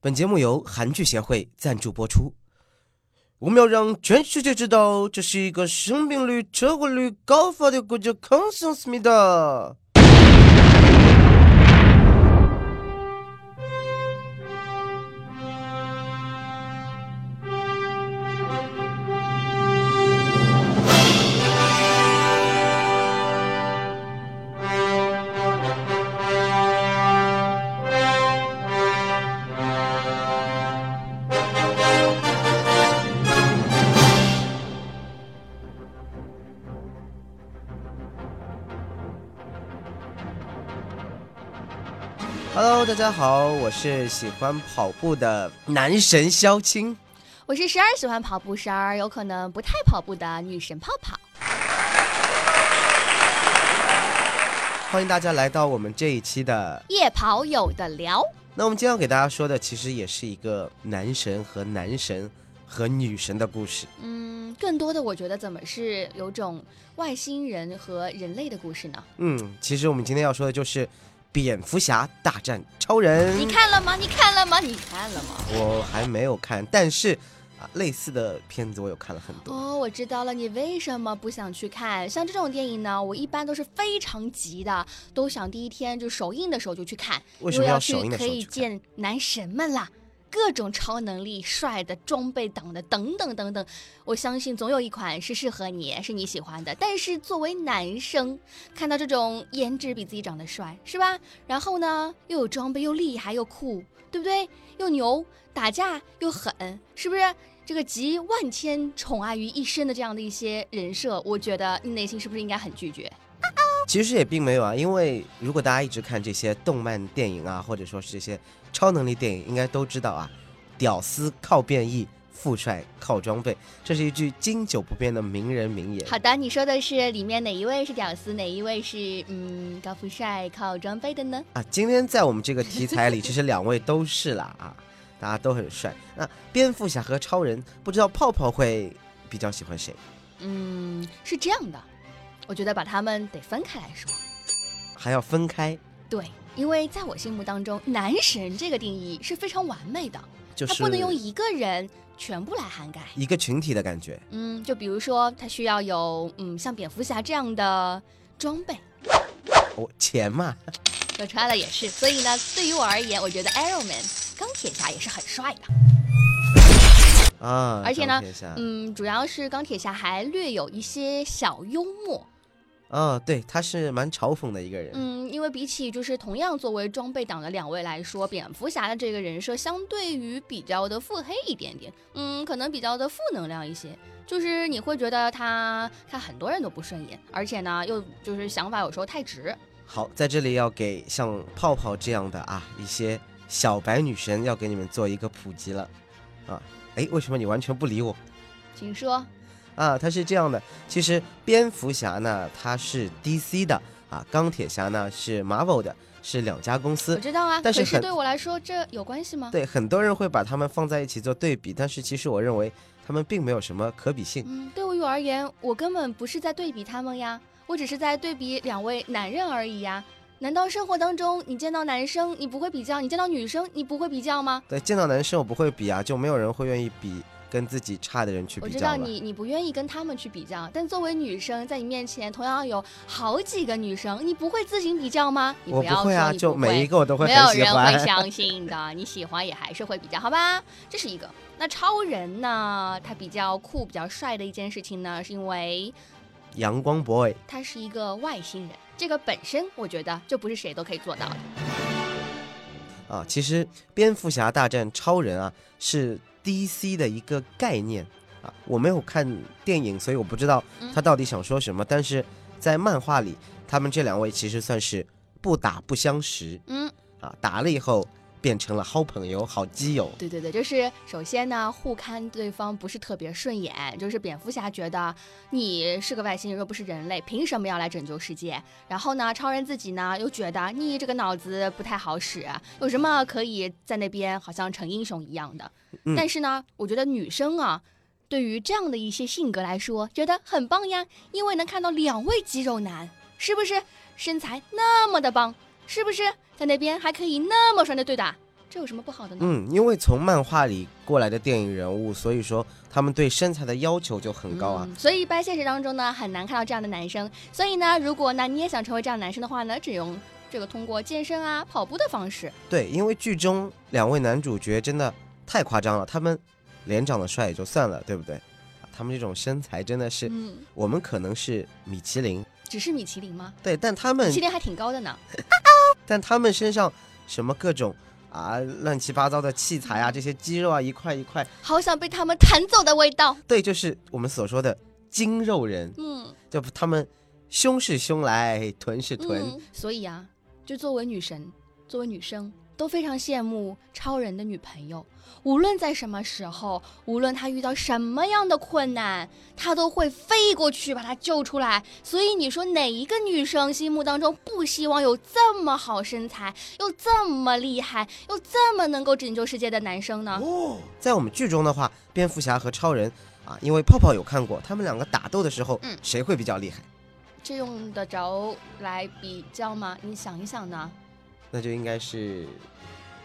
本节目由韩剧协会赞助播出。我们要让全世界知道，这是一个生病率、车祸率高发的国家，康桑思密达。Hello，大家好，我是喜欢跑步的男神肖青。我是时而喜欢跑步，时而有可能不太跑步的女神泡泡。欢迎大家来到我们这一期的。夜跑有的聊，那我们今天要给大家说的，其实也是一个男神和男神和女神的故事。嗯，更多的我觉得怎么是有种外星人和人类的故事呢？嗯，其实我们今天要说的就是蝙蝠侠大战超人。你看了吗？你看了吗？你看了吗？我还没有看，但是啊，类似的片子我有看了很多。哦，我知道了，你为什么不想去看？像这种电影呢，我一般都是非常急的，都想第一天就首映的时候就去看，为什么要去首映的时可以？见男神们啦。各种超能力、帅的、装备党的等等等等，我相信总有一款是适合你，是你喜欢的。但是作为男生，看到这种颜值比自己长得帅，是吧？然后呢，又有装备，又厉害又酷，对不对？又牛，打架又狠，是不是？这个集万千宠爱于一身的这样的一些人设，我觉得你内心是不是应该很拒绝？其实也并没有啊，因为如果大家一直看这些动漫电影啊，或者说是这些超能力电影，应该都知道啊，屌丝靠变异，富帅靠装备，这是一句经久不变的名人名言。好的，你说的是里面哪一位是屌丝，哪一位是嗯高富帅靠装备的呢？啊，今天在我们这个题材里，其实两位都是啦啊，大家都很帅。那蝙蝠侠和超人，不知道泡泡会比较喜欢谁？嗯，是这样的，我觉得把他们得分开来说。还要分开，对，因为在我心目当中，男神这个定义是非常完美的，就是他不能用一个人全部来涵盖。一个群体的感觉。嗯，就比如说他需要有嗯像蝙蝠侠这样的装备，哦，钱嘛，说穿了也是。所以呢，对于我而言，我觉得 Iron Man 钢铁侠也是很帅的。啊，而且呢嗯，主要是钢铁侠还略有一些小幽默。哦，对，他是蛮嘲讽的一个人。嗯，因为比起就是同样作为装备党的两位来说，蝙蝠侠的这个人设相对于比较的腹黑一点点，嗯，可能比较的负能量一些。就是你会觉得他看很多人都不顺眼，而且呢，又就是想法有时候太直。好，在这里要给像泡泡这样的啊一些小白女神要给你们做一个普及了，啊，哎，为什么你完全不理我？请说。啊，它是这样的，其实蝙蝠侠呢，它是 DC 的啊，钢铁侠呢是 Marvel 的，是两家公司我。知道啊，但是对我来说这有关系吗？对，很多人会把他们放在一起做对比，但是其实我认为他们并没有什么可比性。嗯，对于我而言，我根本不是在对比他们呀，我只是在对比两位男人而已呀。难道生活当中你见到男生你不会比较，你见到女生你不会比较吗？对，见到男生我不会比啊，就没有人会愿意比跟自己差的人去比较我。知道你你不愿意跟他们去比较，但作为女生，在你面前同样有好几个女生，你不会自行比较吗？你我要会啊，就每一个我都会没有人会。相信的，你喜欢也还是会比较，好吧？这是一个。那超人呢？他比较酷、比较帅的一件事情呢，是因为阳光 boy，他是一个外星人，这个本身我觉得就不是谁都可以做到的。啊，其实蝙蝠侠大战超人啊是 DC 的一个概念。啊，我没有看电影，所以我不知道嗯。他到底想说什么。但是在漫画里，他们这两位其实算是不打不相识。嗯，啊，打了以后变成了好朋友、好基友。对对对，就是首先呢，互看对方不是特别顺眼，就是蝙蝠侠觉得你是个外星人，又不是人类，凭什么要来拯救世界？然后呢，超人自己呢又觉得你这个脑子不太好使，有什么可以在那边好像成英雄一样的？嗯但是呢，我觉得女生啊。对于这样的一些性格来说，觉得很棒呀，因为能看到两位肌肉男，是不是身材那么的棒？是不是在那边还可以那么帅的对打？这这有什么不好的呢？嗯，因为从漫画里过来的电影人物，所以说他们对身材的要求就很高啊。嗯所以一般现实当中呢，很难看到这样的男生。所以呢，如果呢你也想成为这样的男生的话呢，只用这个通过健身啊、跑步的方式。对，因为剧中两位男主角真的太夸张了，他们脸长得帅也就算了，对不对？啊他们这种身材真的是，嗯，我们可能是米其林，只是米其林吗？对，但他们米其林还挺高的呢。但他们身上什么各种啊乱七八糟的器材啊，这些肌肉啊一块一块，好想被他们弹走的味道。对，就是我们所说的精肉人，嗯，就他们胸是胸来，臀是臀，嗯，所以啊，就作为女神，作为女生，都非常羡慕超人的女朋友。无论在什么时候，无论他遇到什么样的困难，他都会飞过去把他救出来。所以你说哪一个女生心目当中不希望有这么好身材，又这么厉害，又这么能够拯救世界的男生呢？在我们剧中的话，蝙蝠侠和超人啊，因为泡泡有看过，他们两个打斗的时候，嗯谁会比较厉害？这用得着来比较吗？你想一想呢？那就应该是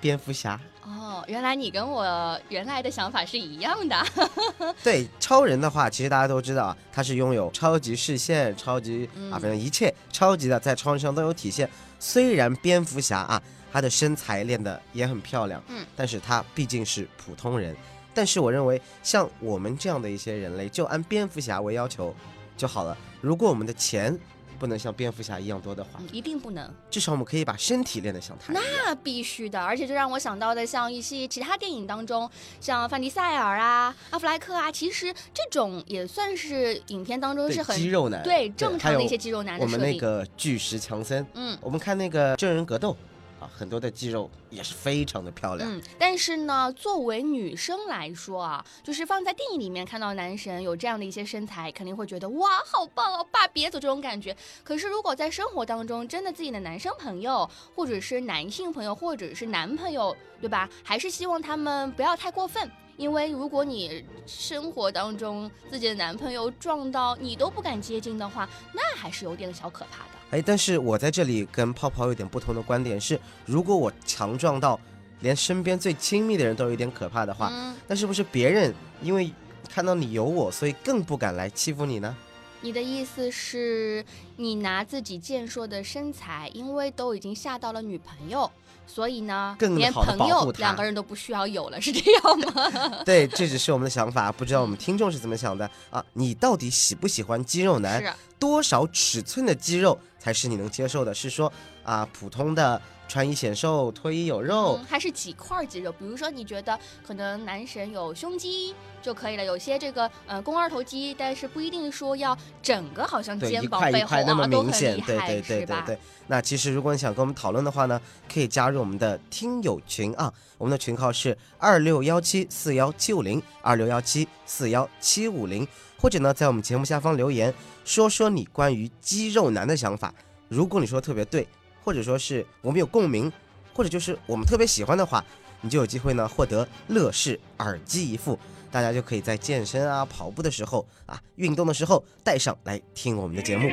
蝙蝠侠。哦，原来你跟我原来的想法是一样的。对超人的话，其实大家都知道啊，他是拥有超级视线、超级嗯啊，反正一切超级的在超人身上都有体现。虽然蝙蝠侠啊，他的身材练得也很漂亮，嗯，但是他毕竟是普通人。但是我认为，像我们这样的一些人类，就按蝙蝠侠为要求就好了。如果我们的钱不能像蝙蝠侠一样多的话，嗯，一定不能。至少我们可以把身体练得像他。那必须的，而且这让我想到的，像一些其他电影当中，像范迪塞尔啊、阿弗莱克啊，其实这种也算是影片当中是很肌肉男，对正常的一些肌肉男的我们那。个巨石强森，嗯我们看那个真人格斗啊，很多的肌肉也是非常的漂亮。嗯，但是呢，作为女生来说啊，就是放在电影里面看到男神有这样的一些身材，肯定会觉得哇，好棒哦，爸别走这种感觉。可是如果在生活当中，真的自己的男生朋友，或者是男性朋友，或者是男朋友，对吧？还是希望他们不要太过分。因为如果你生活当中自己的男朋友撞到你都不敢接近的话，那还是有点小可怕的。哎，但是我在这里跟泡泡有点不同的观点是，如果我强壮到连身边最亲密的人都有点可怕的话，嗯，那是不是别人因为看到你有我，所以更不敢来欺负你呢？你的意思是，你拿自己健硕的身材，因为都已经吓到了女朋友，所以呢，连更好地朋友两个人都不需要有了，是这样吗？对，这只是我们的想法，不知道我们听众是怎么想的啊？你到底喜不喜欢肌肉男？是，多少尺寸的肌肉才是你能接受的？是说啊，普通的穿衣显瘦，脱衣有肉，还是几块肌肉？比如说，你觉得可能男神有胸肌就可以了，有些这个呃肱二头肌，但是不一定说要整个好像，肩膀背后块那么啊都很明显，厉害，对对对？对对。那其实如果你想跟我们讨论的话呢，可以加入我们的听友群啊，我们的群号是二六幺七四幺七五零二六幺七四幺七五零，或者呢在我们节目下方留言，说说你关于肌肉男的想法。如果你说得特别对，或者说是我们有共鸣，或者就是我们特别喜欢的话，你就有机会呢获得乐视耳机一副。大家就可以在健身啊、跑步的时候啊、运动的时候带上来听我们的节目。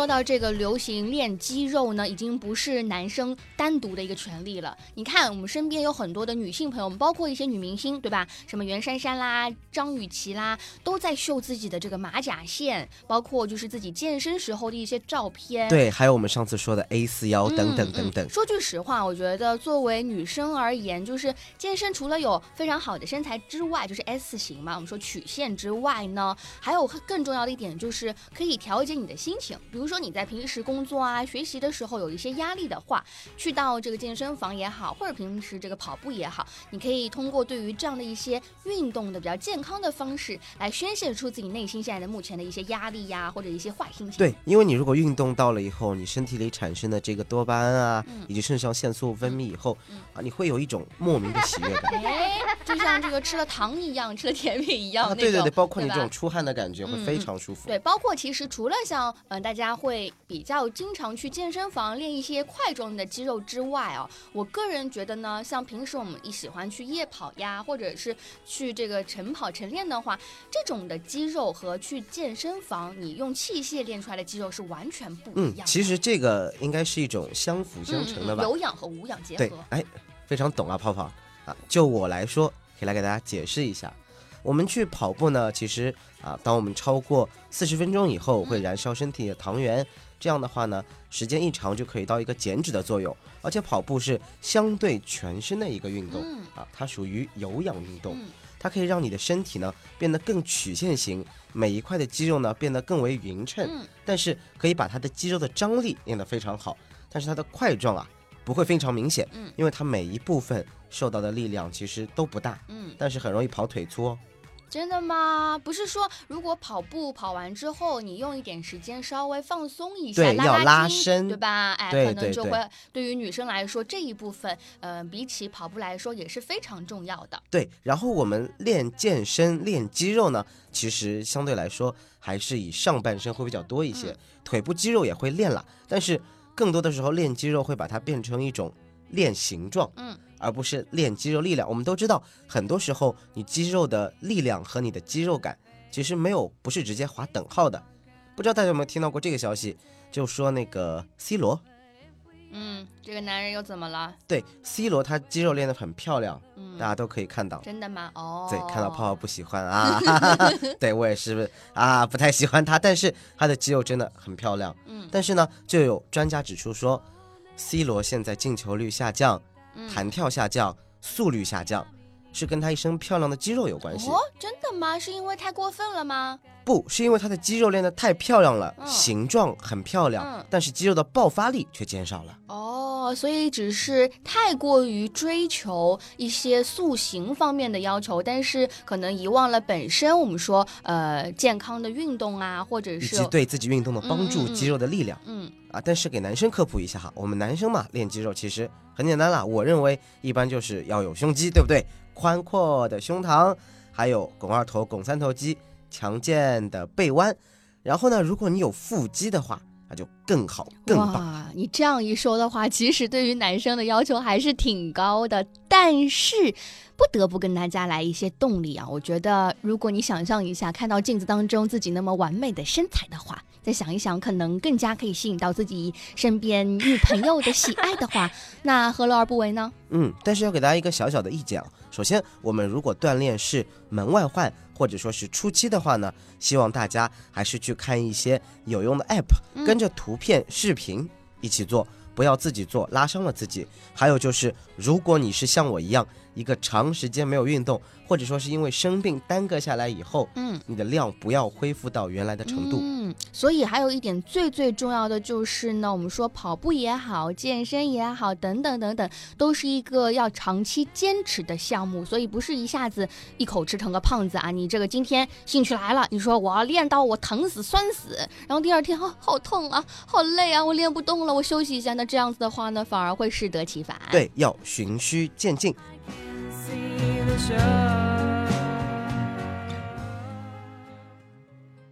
说到这个流行练肌肉呢，已经不是男生单独的一个权利了。你看，我们身边有很多的女性朋友们，包括一些女明星，对吧？什么袁姗姗啦、张雨绮啦，都在秀自己的这个马甲线，包括就是自己健身时候的一些照片。对，还有我们上次说的 A 四腰等等等等嗯嗯。说句实话，我觉得作为女生而言，就是健身除了有非常好的身材之外，就是 S 型嘛，我们说曲线之外呢，还有更重要的一点就是可以调节你的心情。比如说你在平时工作啊、学习的时候有一些压力的话，去到这个健身房也好，或者平时这个跑步也好，你可以通过对于这样的一些运动的比较健康的方式来宣泄出自己内心现在的目前的一些压力呀，或者一些坏心情。对，因为你如果运动到了以后，你身体里产生的这个多巴胺啊，嗯以及肾上腺素分泌以后，嗯啊，你会有一种莫名的喜悦感。哎，就像这个吃了糖一样，吃了甜品一样、啊，对对对，包括你这种出汗的感觉会非常舒服。对，包括其实除了像嗯、呃大家会比较经常去健身房练一些块状的肌肉之外哦，我个人觉得呢，像平时我们一喜欢去夜跑呀，或者是去这个晨跑晨练的话，这种的肌肉和去健身房你用器械练出来的肌肉是完全不一嗯样，的。其实这个应该是一种相辅相成的吧。嗯嗯有氧和无氧结合。，对哎，非常懂啊，泡泡啊。就我来说，可以来给大家解释一下。我们去跑步呢，其实啊，当我们超过四十分钟以后，会嗯燃烧身体的糖原。这样的话呢，时间一长就可以到一个减脂的作用。而且跑步是相对全身的一个运动、嗯啊，它属于有氧运动，嗯它可以让你的身体呢变得更曲线型，每一块的肌肉呢变得更为匀称。嗯但是可以把它的肌肉的张力练得非常好，但是它的块状啊不会非常明显，嗯因为它每一部分受到的力量其实都不大，嗯，但是很容易跑腿粗哦。真的吗？不是说如果跑步跑完之后，你用一点时间稍微放松一下，要拉筋伸对吧？哎，对可能就会对于女生来说这一部分，呃，比起跑步来说也是非常重要的。对，然后我们练健身、练肌肉呢，其实相对来说还是以上半身会比较多一些，嗯腿部肌肉也会练了，但是更多的时候练肌肉会把它变成一种练形状，嗯，而不是练肌肉力量。我们都知道，很多时候你肌肉的力量和你的肌肉感其实没有不是直接划等号的。不知道大家有没有听到过这个消息？就说那个 C 罗，嗯，这个男人又怎么了？对 C 罗他肌肉练得很漂亮，嗯大，家都可以看到。真的吗？哦，对，看到泡泡不喜欢啊，哈哈哈对我也是啊，不太喜欢他，但是他的肌肉真的很漂亮。嗯，但是呢，就有专家指出说，C 罗现在进球率下降，嗯弹跳下降，速率下降，是跟他一身漂亮的肌肉有关系。哦，真的吗？是因为太过分了吗？不是因为他的肌肉练得太漂亮了，嗯形状很漂亮，嗯但是肌肉的爆发力却减少了。哦，所以只是太过于追求一些塑形方面的要求，但是可能遗忘了本身我们说呃健康的运动啊，或者以是及对自己运动的帮助、肌肉的力量。嗯啊，但是给男生科普一下哈，我们男生嘛练肌肉其实很简单啦，我认为一般就是要有胸肌，对不对？宽阔的胸膛，还有拱二头、拱三头肌，强健的背弯。然后呢，如果你有腹肌的话，那就更好更棒。哇，你这样一说的话，其实对于男生的要求还是挺高的，但是不得不跟大家来一些动力啊。我觉得，如果你想象一下，看到镜子当中自己那么完美的身材的话，再想一想，可能更加可以吸引到自己身边女朋友的喜爱的话，那何乐而不为呢？嗯，但是要给大家一个小小的意见啊。首先，我们如果锻炼是门外汉或者说是初期的话呢，希望大家还是去看一些有用的 app，嗯跟着图片、视频一起做，不要自己做，拉伤了自己。还有就是，如果你是像我一样，一个长时间没有运动，或者说是因为生病耽搁下来以后，嗯。你的量不要恢复到原来的程度。嗯，所以还有一点最最重要的就是呢，我们说跑步也好，健身也好，等等等等，都是一个要长期坚持的项目，所以不是一下子一口吃成个胖子啊。你这个今天兴趣来了，你说我要练到我疼死酸死，然后第二天啊好痛啊，好累啊，我练不动了，我休息一下。那这样子的话呢，反而会适得其反。，对，要循序渐进。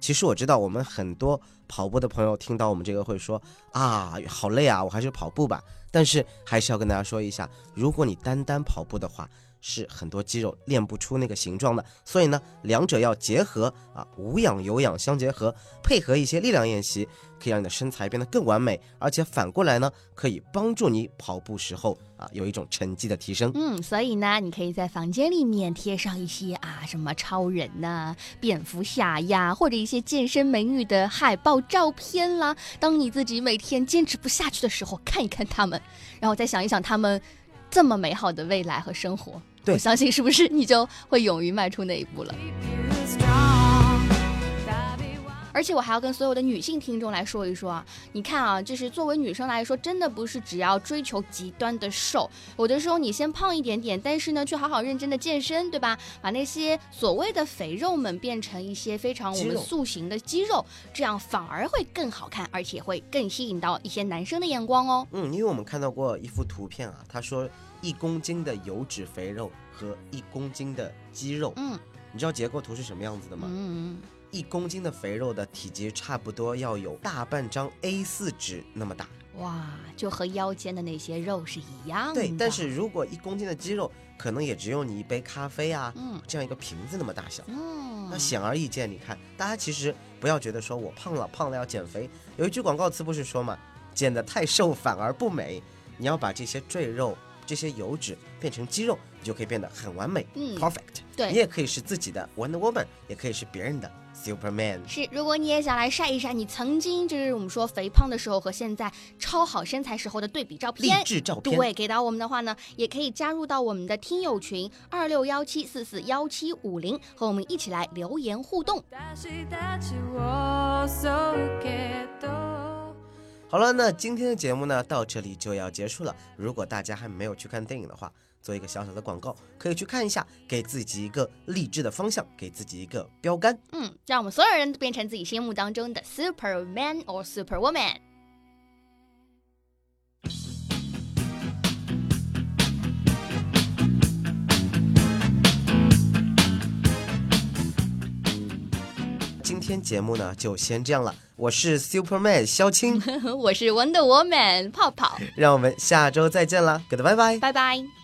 其实我知道，我们很多跑步的朋友听到我们这个会说啊，好累啊，我还是跑步吧。但是还是要跟大家说一下，如果你单单跑步的话，是很多肌肉练不出那个形状的，所以呢，两者要结合啊，无氧有氧相结合，配合一些力量练习，可以让你的身材变得更完美，而且反过来呢，可以帮助你跑步时候啊有一种成绩的提升。嗯，所以呢，你可以在房间里面贴上一些啊，什么超人呐、蝙蝠侠呀，或者一些健身美女的海报照片啦。当你自己每天坚持不下去的时候，看一看他们，然后再想一想他们这么美好的未来和生活，我相信是不是你就会勇于迈出那一步了？而且我还要跟所有的女性听众来说一说啊，你看啊，就是作为女生来说，真的不是只要追求极端的瘦，有的时候你先胖一点点，但是呢，却好好认真的健身，对吧？把那些所谓的肥肉们变成一些非常我们塑形的肌肉，这样反而会更好看，而且会更吸引到一些男生的眼光哦。嗯，因为我们看到过一幅图片啊，他说一公斤的油脂肥肉和一公斤的肌肉，嗯你知道结构图是什么样子的吗？嗯，一公斤的肥肉的体积差不多要有大半张 A4 纸那么大。哇，就和腰间的那些肉是一样的。对，但是如果一公斤的肌肉，可能也只有你一杯咖啡啊，嗯这样一个瓶子那么大小。嗯，那显而易见，你看，大家其实不要觉得说我胖了，胖了要减肥。有一句广告词不是说嘛，减得太瘦反而不美。你要把这些赘肉、这些油脂变成肌肉，你就可以变得很完美、嗯 p e r f e c t 对你也可以是自己的 Wonder Woman，也可以是别人的 Superman。是，如果你也想来晒一晒你曾经就是我们说肥胖的时候和现在超好身材时候的对比照励片。志照片，对，给到我们的话呢，也可以加入到我们的听友群二六幺七四四幺七五零，和我们一起来留言互动。好了，那今天的节目呢到这里就要结束了。如果大家还没有去看电影的话，做一个小小的广告，可以去看一下，给自己一个励志的方向，给自己一个标杆。嗯，让我们所有人都变成自己心目当中的 Superman or Superwoman。天节目呢就先这样了，我是 Superman 肖青，我是 Wonder Woman 泡泡，让我们下周再见啦，Goodbye bye。拜拜。